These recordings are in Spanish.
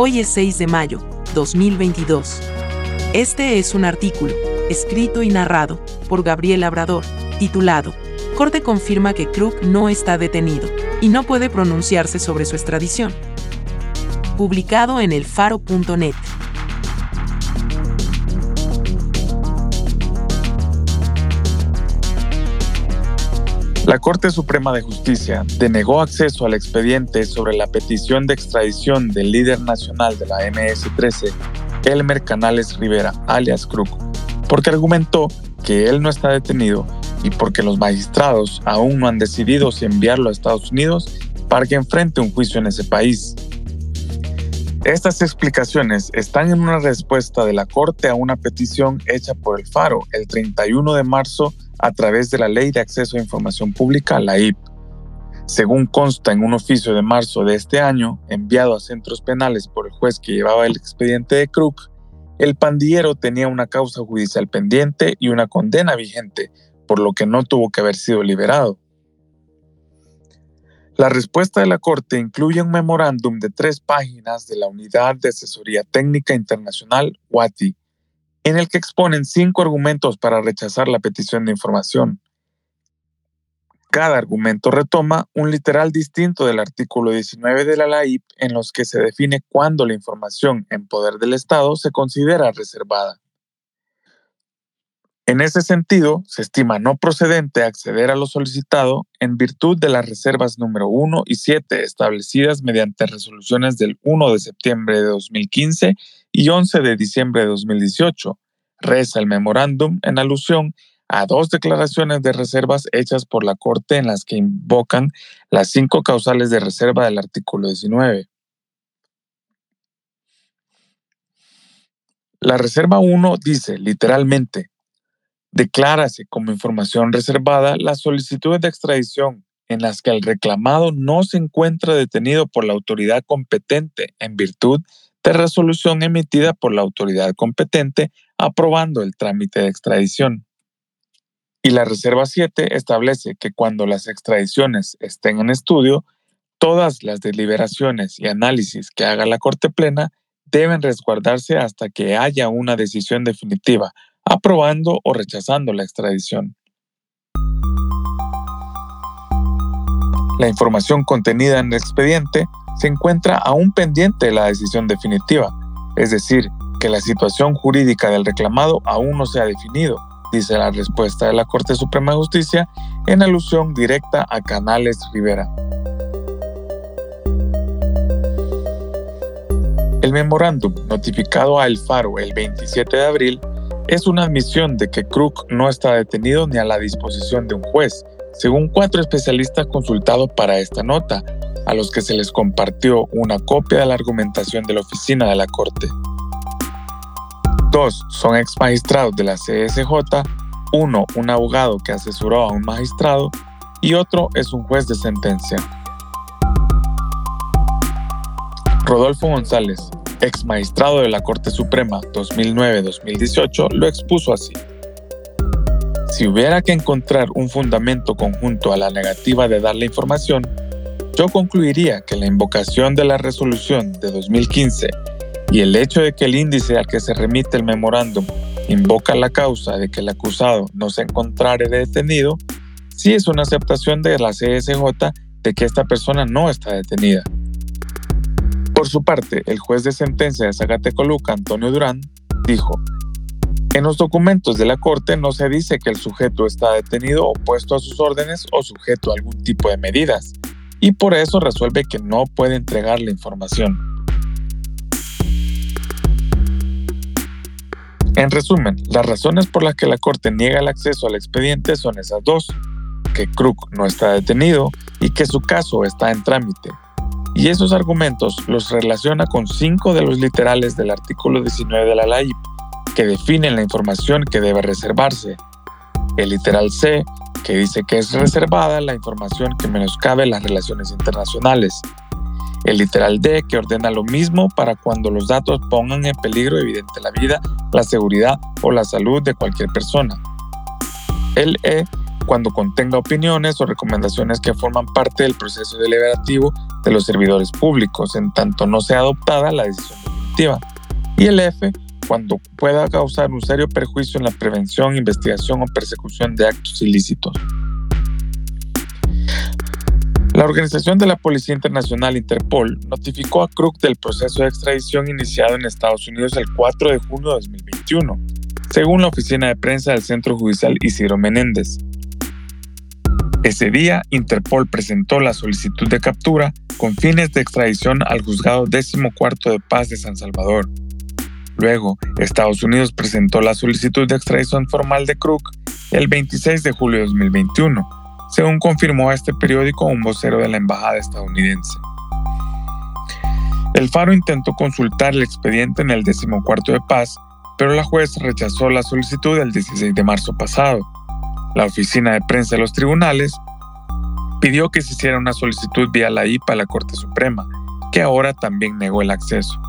Hoy es 6 de mayo, 2022. Este es un artículo, escrito y narrado, por Gabriel Labrador, titulado, Corte confirma que Krug no está detenido, y no puede pronunciarse sobre su extradición. Publicado en elfaro.net. La Corte Suprema de Justicia denegó acceso al expediente sobre la petición de extradición del líder nacional de la MS-13, Elmer Canales Rivera, alias Krug, porque argumentó que él no está detenido y porque los magistrados aún no han decidido si enviarlo a Estados Unidos para que enfrente un juicio en ese país. Estas explicaciones están en una respuesta de la Corte a una petición hecha por el Faro el 31 de marzo a través de la Ley de Acceso a Información Pública, la IP. Según consta en un oficio de marzo de este año, enviado a centros penales por el juez que llevaba el expediente de Crook, el pandillero tenía una causa judicial pendiente y una condena vigente, por lo que no tuvo que haber sido liberado. La respuesta de la Corte incluye un memorándum de tres páginas de la Unidad de Asesoría Técnica Internacional, WATI, en el que exponen cinco argumentos para rechazar la petición de información. Cada argumento retoma un literal distinto del artículo 19 de la LAIP en los que se define cuándo la información en poder del Estado se considera reservada. En ese sentido, se estima no procedente acceder a lo solicitado en virtud de las reservas número 1 y 7 establecidas mediante resoluciones del 1 de septiembre de 2015 y 11 de diciembre de 2018. Reza el memorándum en alusión a dos declaraciones de reservas hechas por la Corte en las que invocan las cinco causales de reserva del artículo 19. La reserva 1 dice literalmente, declárase como información reservada las solicitudes de extradición en las que el reclamado no se encuentra detenido por la autoridad competente en virtud de resolución emitida por la autoridad competente aprobando el trámite de extradición. Y la Reserva 7 establece que cuando las extradiciones estén en estudio, todas las deliberaciones y análisis que haga la Corte Plena deben resguardarse hasta que haya una decisión definitiva, aprobando o rechazando la extradición. La información contenida en el expediente se encuentra aún pendiente la decisión definitiva, es decir, que la situación jurídica del reclamado aún no se ha definido dice la respuesta de la Corte Suprema de Justicia en alusión directa a Canales Rivera. El memorándum notificado a El Faro el 27 de abril es una admisión de que Crook no está detenido ni a la disposición de un juez, según cuatro especialistas consultados para esta nota, a los que se les compartió una copia de la argumentación de la oficina de la Corte. Dos son ex magistrados de la CSJ, uno un abogado que asesoró a un magistrado y otro es un juez de sentencia. Rodolfo González, ex magistrado de la Corte Suprema 2009-2018, lo expuso así. Si hubiera que encontrar un fundamento conjunto a la negativa de dar la información, yo concluiría que la invocación de la resolución de 2015 y el hecho de que el índice al que se remite el memorándum invoca la causa de que el acusado no se encontrare detenido, sí es una aceptación de la CSJ de que esta persona no está detenida. Por su parte, el juez de sentencia de Zacatecoluca, Antonio Durán, dijo, en los documentos de la Corte no se dice que el sujeto está detenido o puesto a sus órdenes o sujeto a algún tipo de medidas, y por eso resuelve que no puede entregar la información. En resumen, las razones por las que la Corte niega el acceso al expediente son esas dos, que Krug no está detenido y que su caso está en trámite. y esos argumentos los relaciona con cinco de los literales del artículo 19 de la ley que definen la información que debe reservarse. El literal C, que dice que es reservada la información que menoscabe las relaciones internacionales. El literal D, que ordena lo mismo para cuando los datos pongan en peligro evidente la vida, la seguridad o la salud de cualquier persona. El E, cuando contenga opiniones o recomendaciones que forman parte del proceso deliberativo de los servidores públicos, en tanto no sea adoptada la decisión definitiva. Y el F, cuando pueda causar un serio perjuicio en la prevención, investigación o persecución de actos ilícitos. La Organización de la Policía Internacional Interpol notificó a Crook del proceso de extradición iniciado en Estados Unidos el 4 de junio de 2021, según la oficina de prensa del Centro Judicial Isidro Menéndez. Ese día, Interpol presentó la solicitud de captura con fines de extradición al juzgado décimo cuarto de paz de San Salvador. Luego, Estados Unidos presentó la solicitud de extradición formal de Crook el 26 de julio de 2021, según confirmó a este periódico un vocero de la embajada estadounidense. El Faro intentó consultar el expediente en el cuarto de paz, pero la juez rechazó la solicitud el 16 de marzo pasado. La oficina de prensa de los tribunales pidió que se hiciera una solicitud vía la IPA a la Corte Suprema, que ahora también negó el acceso.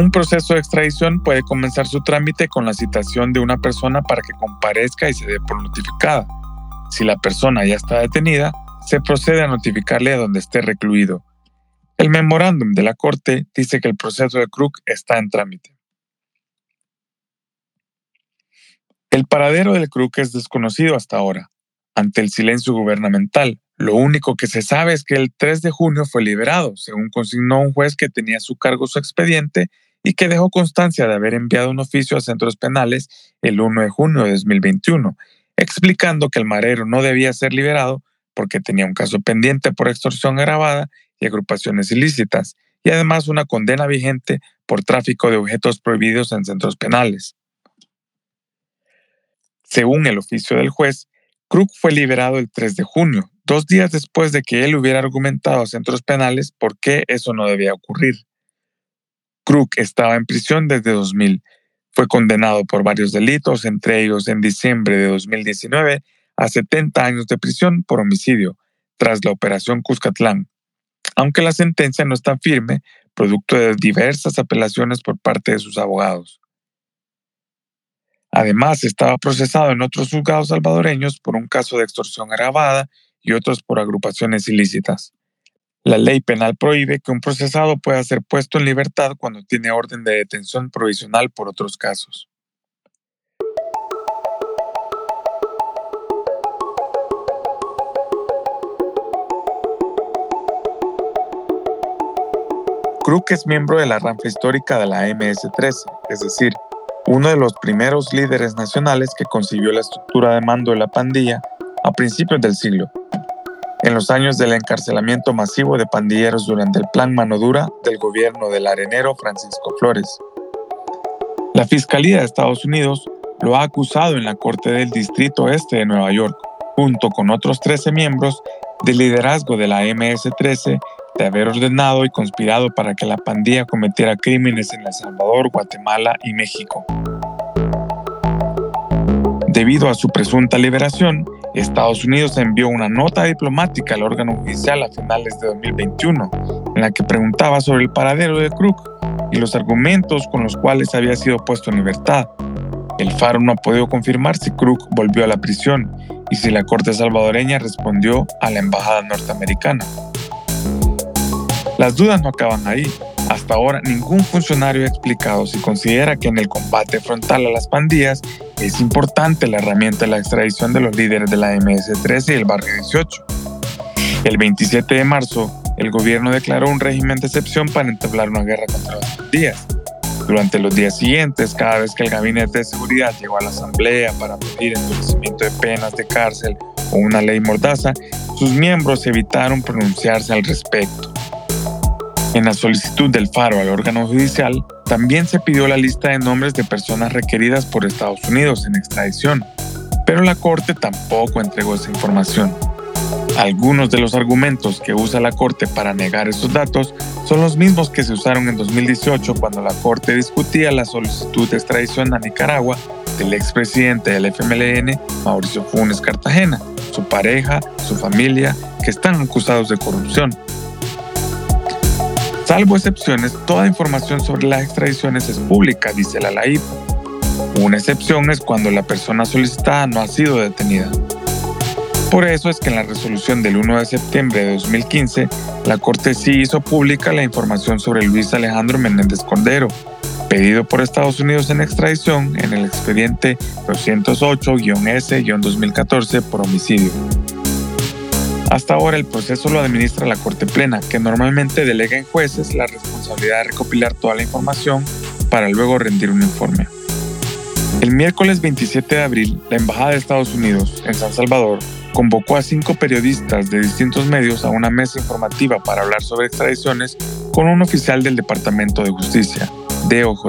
Un proceso de extradición puede comenzar su trámite con la citación de una persona para que comparezca y se dé por notificada. Si la persona ya está detenida, se procede a notificarle a donde esté recluido. El memorándum de la Corte dice que el proceso de Crook está en trámite. El paradero del Crook es desconocido hasta ahora. Ante el silencio gubernamental, lo único que se sabe es que el 3 de junio fue liberado, según consignó un juez que tenía a su cargo su expediente y que dejó constancia de haber enviado un oficio a centros penales el 1 de junio de 2021, explicando que el marero no debía ser liberado porque tenía un caso pendiente por extorsión agravada y agrupaciones ilícitas, y además una condena vigente por tráfico de objetos prohibidos en centros penales. Según el oficio del juez, Krug fue liberado el 3 de junio, dos días después de que él hubiera argumentado a centros penales por qué eso no debía ocurrir. Krug estaba en prisión desde 2000. Fue condenado por varios delitos, entre ellos en diciembre de 2019 a 70 años de prisión por homicidio, tras la operación Cuscatlán. Aunque la sentencia no está firme, producto de diversas apelaciones por parte de sus abogados. Además, estaba procesado en otros juzgados salvadoreños por un caso de extorsión agravada y otros por agrupaciones ilícitas. La ley penal prohíbe que un procesado pueda ser puesto en libertad cuando tiene orden de detención provisional por otros casos. Crook es miembro de la rampa histórica de la MS-13, es decir, uno de los primeros líderes nacionales que concibió la estructura de mando de la pandilla a principios del siglo, en los años del encarcelamiento masivo de pandilleros durante el Plan Mano Dura del gobierno del arenero Francisco Flores. La Fiscalía de Estados Unidos lo ha acusado en la Corte del Distrito Este de Nueva York, junto con otros 13 miembros del liderazgo de la MS-13 de haber ordenado y conspirado para que la pandilla cometiera crímenes en El Salvador, Guatemala y México. Debido a su presunta liberación, Estados Unidos envió una nota diplomática al órgano judicial a finales de 2021, en la que preguntaba sobre el paradero de Crook y los argumentos con los cuales había sido puesto en libertad. El Faro no ha podido confirmar si Crook volvió a la prisión y si la Corte salvadoreña respondió a la Embajada norteamericana. Las dudas no acaban ahí. Hasta ahora ningún funcionario ha explicado si considera que en el combate frontal a las pandillas es importante la herramienta de la extradición de los líderes de la MS-13 y el Barrio 18. El 27 de marzo, el gobierno declaró un régimen de excepción para entablar una guerra contra las pandillas. Durante los días siguientes, cada vez que el Gabinete de Seguridad llegó a la Asamblea para pedir endurecimiento de penas de cárcel o una ley mordaza, sus miembros evitaron pronunciarse al respecto. En la solicitud del Faro al órgano judicial, también se pidió la lista de nombres de personas requeridas por Estados Unidos en extradición, pero la Corte tampoco entregó esa información. Algunos de los argumentos que usa la Corte para negar esos datos son los mismos que se usaron en 2018 cuando la Corte discutía la solicitud de extradición a Nicaragua del expresidente del FMLN, Mauricio Funes Cartagena, su pareja, su familia, que están acusados de corrupción. Salvo excepciones, toda información sobre las extradiciones es pública, dice la LAIP. Una excepción es cuando la persona solicitada no ha sido detenida. Por eso es que en la resolución del 1 de septiembre de 2015, la Corte sí hizo pública la información sobre Luis Alejandro Menéndez Cordero, pedido por Estados Unidos en extradición en el expediente 208-S-2014 por homicidio. Hasta ahora el proceso lo administra la Corte Plena, que normalmente delega en jueces la responsabilidad de recopilar toda la información para luego rendir un informe. El miércoles 27 de abril, la Embajada de Estados Unidos en San Salvador convocó a cinco periodistas de distintos medios a una mesa informativa para hablar sobre extradiciones con un oficial del Departamento de Justicia, DOJ.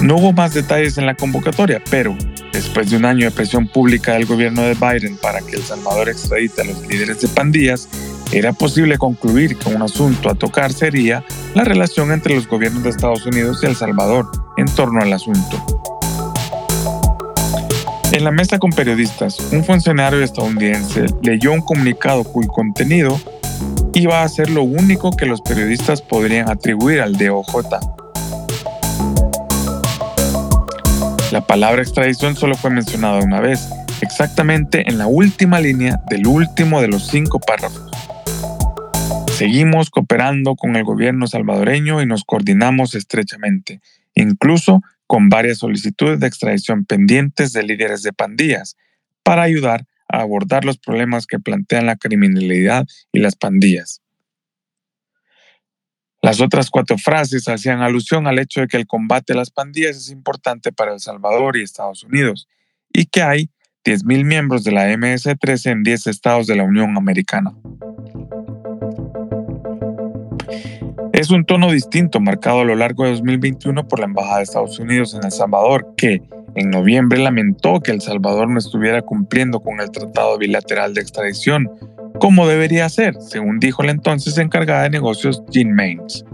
No hubo más detalles en la convocatoria, pero después de un año de presión pública del gobierno de Biden para que El Salvador extradite a los líderes de pandillas, era posible concluir que un asunto a tocar sería la relación entre los gobiernos de Estados Unidos y El Salvador en torno al asunto. En la mesa con periodistas, un funcionario estadounidense leyó un comunicado cuyo contenido iba a ser lo único que los periodistas podrían atribuir al DOJ. La palabra extradición solo fue mencionada una vez, exactamente en la última línea del último de los cinco párrafos. Seguimos cooperando con el gobierno salvadoreño y nos coordinamos estrechamente, incluso con varias solicitudes de extradición pendientes de líderes de pandillas para ayudar a abordar los problemas que plantean la criminalidad y las pandillas. Las otras cuatro frases hacían alusión al hecho de que el combate a las pandillas es importante para El Salvador y Estados Unidos y que hay 10.000 miembros de la MS-13 en 10 estados de la Unión Americana. Es un tono distinto marcado a lo largo de 2021 por la Embajada de Estados Unidos en El Salvador, que en noviembre lamentó que El Salvador no estuviera cumpliendo con el Tratado Bilateral de Extradición, como debería ser, según dijo la entonces encargada de negocios Jean Maines.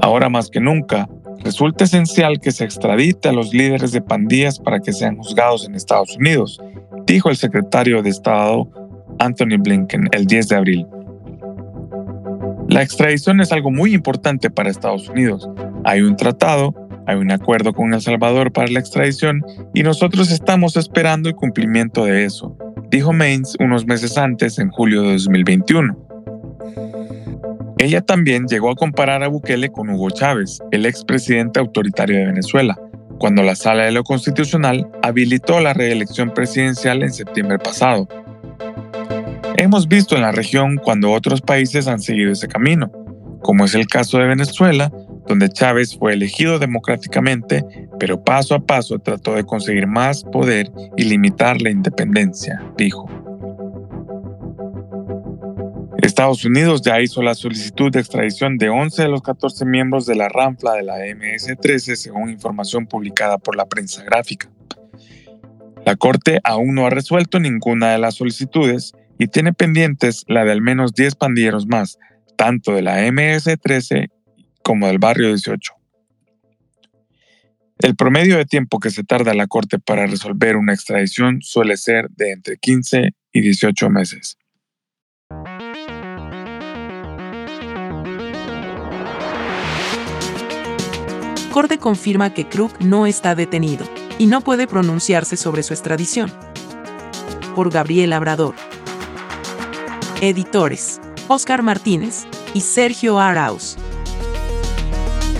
Ahora más que nunca, resulta esencial que se extradite a los líderes de pandillas para que sean juzgados en Estados Unidos, dijo el secretario de Estado Anthony Blinken el 10 de abril. La extradición es algo muy importante para Estados Unidos. Hay un tratado, hay un acuerdo con El Salvador para la extradición y nosotros estamos esperando el cumplimiento de eso, dijo Maines unos meses antes, en julio de 2021. Ella también llegó a comparar a Bukele con Hugo Chávez, el expresidente autoritario de Venezuela, cuando la Sala de lo Constitucional habilitó la reelección presidencial en septiembre pasado. Hemos visto en la región cuando otros países han seguido ese camino, como es el caso de Venezuela, donde Chávez fue elegido democráticamente, pero paso a paso trató de conseguir más poder y limitar la independencia, dijo. Estados Unidos ya hizo la solicitud de extradición de 11 de los 14 miembros de la RANFLA de la MS-13, según información publicada por la prensa gráfica. La Corte aún no ha resuelto ninguna de las solicitudes y tiene pendientes la de al menos 10 pandilleros más, tanto de la MS-13 como del barrio 18. El promedio de tiempo que se tarda la Corte para resolver una extradición suele ser de entre 15 y 18 meses. Corte confirma que Krug no está detenido y no puede pronunciarse sobre su extradición. Por Gabriel Labrador. Editores: Oscar Martínez y Sergio Arauz.